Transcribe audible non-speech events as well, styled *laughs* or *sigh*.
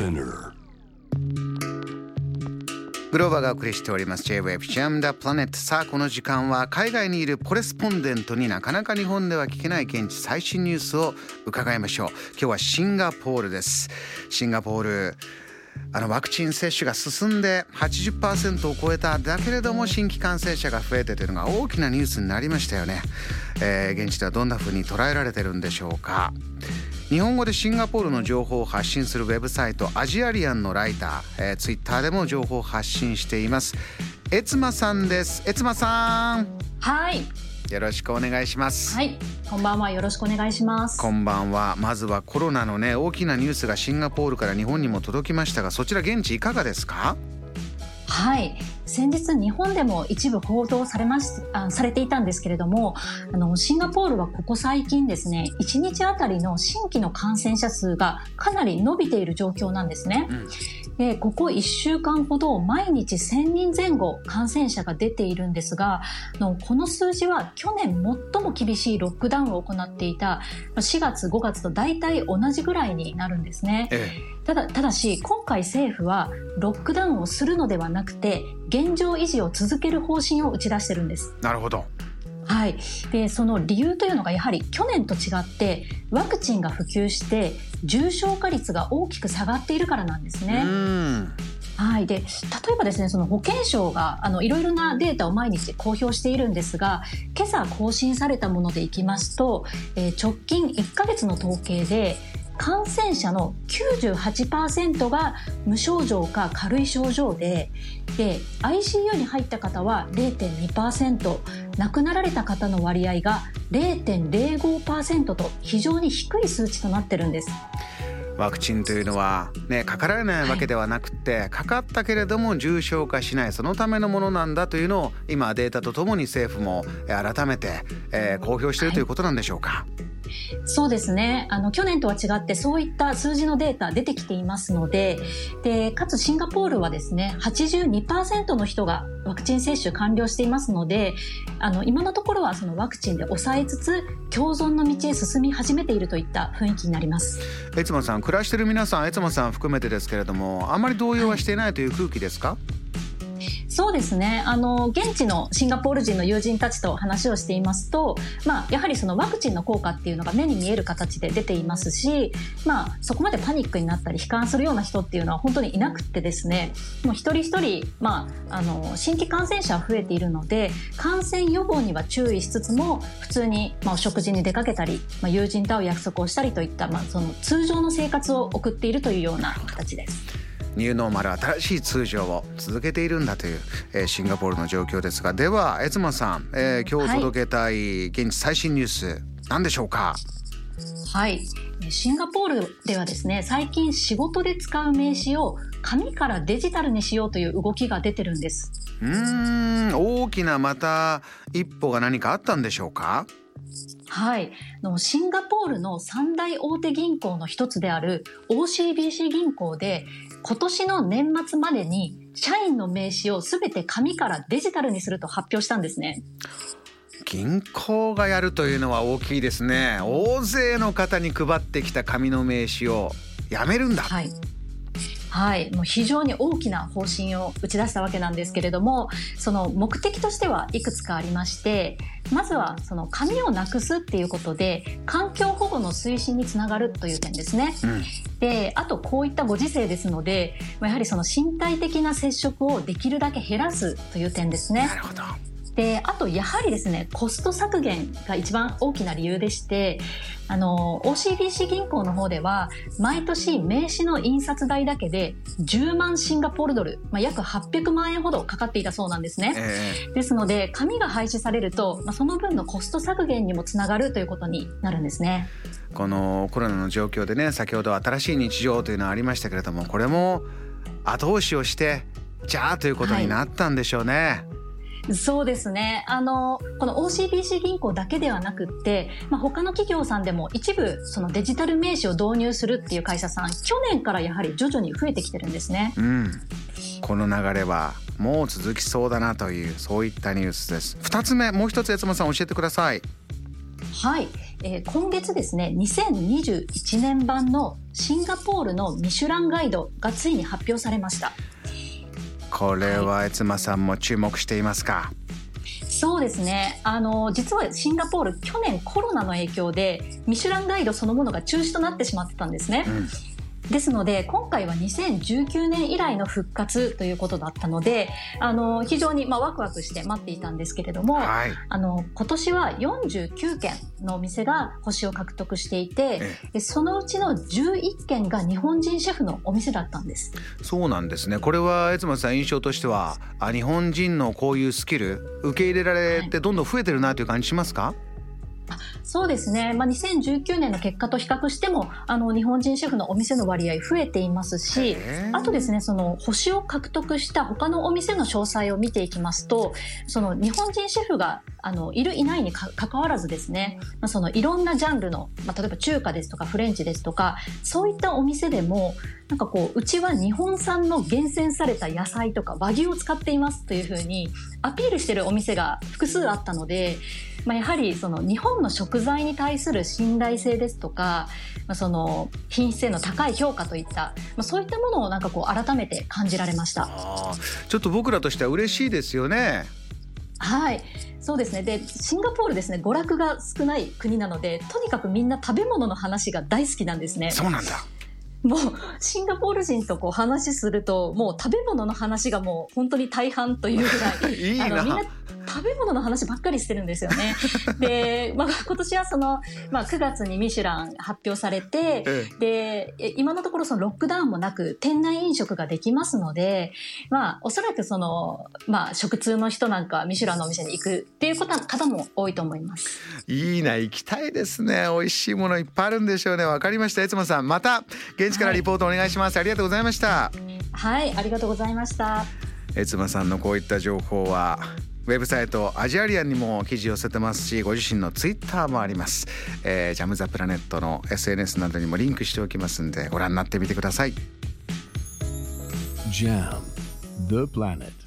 Spinner. グローバーがお送りしております。J-Wave Jam the Planet さあこの時間は海外にいるコレスポンデントになかなか日本では聞けない現地最新ニュースを伺いましょう。今日はシンガポールです。シンガポールあのワクチン接種が進んで80%を超えただけれども新規感染者が増えてというのが大きなニュースになりましたよね、えー、現地ではどんな風に捉えられてるんでしょうか。日本語でシンガポールの情報を発信するウェブサイトアジアリアンのライター、えー、ツイッターでも情報を発信しています。えつまさんです。えつまさん。はい。よろしくお願いします。はい。こんばんは。よろしくお願いします。こんばんは。まずはコロナのね大きなニュースがシンガポールから日本にも届きましたがそちら現地いかがですか？はい先日日本でも一部報道されましあされていたんですけれどもあのシンガポールはここ最近ですね1日あたりの新規の感染者数がかなり伸びている状況なんですね。うんでここ1週間ほど毎日1000人前後感染者が出ているんですがのこの数字は去年最も厳しいロックダウンを行っていた4月5月と大体同じぐらいになるんですね。ええ、ただただし今回政府はロックダウンをするのではなくて現状維持を続ける方針を打ち出してるんです。なるほどはい、でその理由というのがやはり去年と違ってワクチンが普及して重症化率が大きく下がっているからなんですね。はい、で例えばですねその保健省があのいろいろなデータを毎日公表しているんですが今朝更新されたものでいきますと、えー、直近1ヶ月の統計で感染者の98%が無症状か軽い症状でで ICU に入った方は0.2%亡くなられた方の割合が0.05%と非常に低い数値となってるんです。ワクチンというのは、ね、かからないわけではなくて、はい、かかったけれども重症化しないそのためのものなんだというのを今データとともに政府も改めて、えー、公表しているということなんでしょうか。はいそうですね。あの去年とは違ってそういった数字のデータ出てきていますのででかつシンガポールはですね82%の人がワクチン接種完了していますのであの今のところはそのワクチンで抑えつつ共存の道へ進み始めているといった雰囲気になります。えつまさん暮らしている皆さんえつまさん含めてですけれどもあまり動揺はしていないという空気ですか、はいそうですねあの現地のシンガポール人の友人たちと話をしていますと、まあ、やはりそのワクチンの効果っていうのが目に見える形で出ていますし、まあ、そこまでパニックになったり悲観するような人っていうのは本当にいなくてですねもう一人一人、まあ、あの新規感染者は増えているので感染予防には注意しつつも普通に、まあ、お食事に出かけたり、まあ、友人と会う約束をしたりといった、まあ、その通常の生活を送っているというような形です。ニューノーマル新しい通常を続けているんだという、えー、シンガポールの状況ですが。ではエツマさん、えー、今日届けたい現地最新ニュース、はい、何でしょうか？はい。シンガポールではですね最近仕事で使う名刺を紙からデジタルにしようという動きが出てるんです。うん大きなまた一歩が何かあったんでしょうか？はい。のシンガポールの三大大手銀行の一つである OCBC 銀行で今年の年末までに社員の名刺を全て紙からデジタルにすると発表したんですね。銀行がやるというのは大きいですね。大勢の方に配ってきた紙の名刺をやめるんだ。はい。はい、もう非常に大きな方針を打ち出したわけなんですけれどもその目的としてはいくつかありましてまずはその紙をなくすっていうことで環境保護の推進につながるという点ですね。うん、であとこういったご時世ですのでやはりその身体的な接触をできるだけ減らすという点ですね。なるほどであとやはりですねコスト削減が一番大きな理由でしてあの OCBC 銀行の方では毎年名刺の印刷代だけで10万シンガポールドル、まあ、約800万円ほどかかっていたそうなんですね、えー、ですので紙が廃止されると、まあ、その分のコスト削減にもつながるということになるんですね。このコロナの状況でね先ほど新しい日常というのはありましたけれどもこれも後押しをしてじゃあということになったんでしょうね、はいそうですね。あのこの OCBC 銀行だけではなくって、まあ、他の企業さんでも一部そのデジタル名刺を導入するっていう会社さん去年からやはり徐々に増えてきてるんですね。うん、この流れはもう続きそうだなというそういったニュースです。2つ目もう一つ江妻さん教えてください。はい、えー、今月ですね2021年版のシンガポールのミシュランガイドがついに発表されましたこれは悦間さんも注目していますか、そうですね。あの実はシンガポール去年コロナの影響でミシュランガイドそのものが中止となってしまってたんですね、うんですので今回は2019年以来の復活ということだったのであの非常にまあワクワクして待っていたんですけれども、はい、あの今年は49件のお店が星を獲得していてそのうちの11件が日本人シェフのお店だったんです。そうなんですね。これは悦松さん印象としてはあ日本人のこういうスキル受け入れられてどんどん増えてるなという感じしますか、はいそうですね、まあ、2019年の結果と比較してもあの日本人シェフのお店の割合増えていますしあとですねその星を獲得した他のお店の詳細を見ていきますとその日本人シェフがあのいるいないにかかわらずですね、まあ、そのいろんなジャンルの、まあ、例えば中華ですとかフレンチですとかそういったお店でもなんかこううちは日本産の厳選された野菜とか和牛を使っていますというふうにアピールしてるお店が複数あったのでまあ、やはりその日本の食材に対する信頼性ですとか、まあ、その品質への高い評価といった、まあ、そういったものをなんかこう改めて感じられました。ちょっと僕らとしては嬉しいですよね。はい。そうですね。でシンガポールですね。娯楽が少ない国なのでとにかくみんな食べ物の話が大好きなんですね。そうなんだ。もうシンガポール人とこう話するともう食べ物の話がもう本当に大半というぐらい *laughs* いいあのみんな食べ物の話ばっかりしてるんですよね。*laughs* で、まあ、今年はその、まあ、9月にミシュラン発表されて、で、今のところそのロックダウンもなく店内飲食ができますので、まあ、おそらくその、まあ、食通の人なんかミシュランのお店に行くっていうこと方も多いと思います。いいな、行きたいですね。美味しいものいっぱいあるんでしょうね。わかりました。いつもさん、また現地からリポートお願いします。はい、ありがとうございました。はい、ありがとうございました。えつまさんのこういった情報はウェブサイトアジアリアンにも記事を寄せてますしご自身のツイッターもあります、えー、ジャム・ザ・プラネットの SNS などにもリンクしておきますんでご覧になってみてください。JAM The Planet.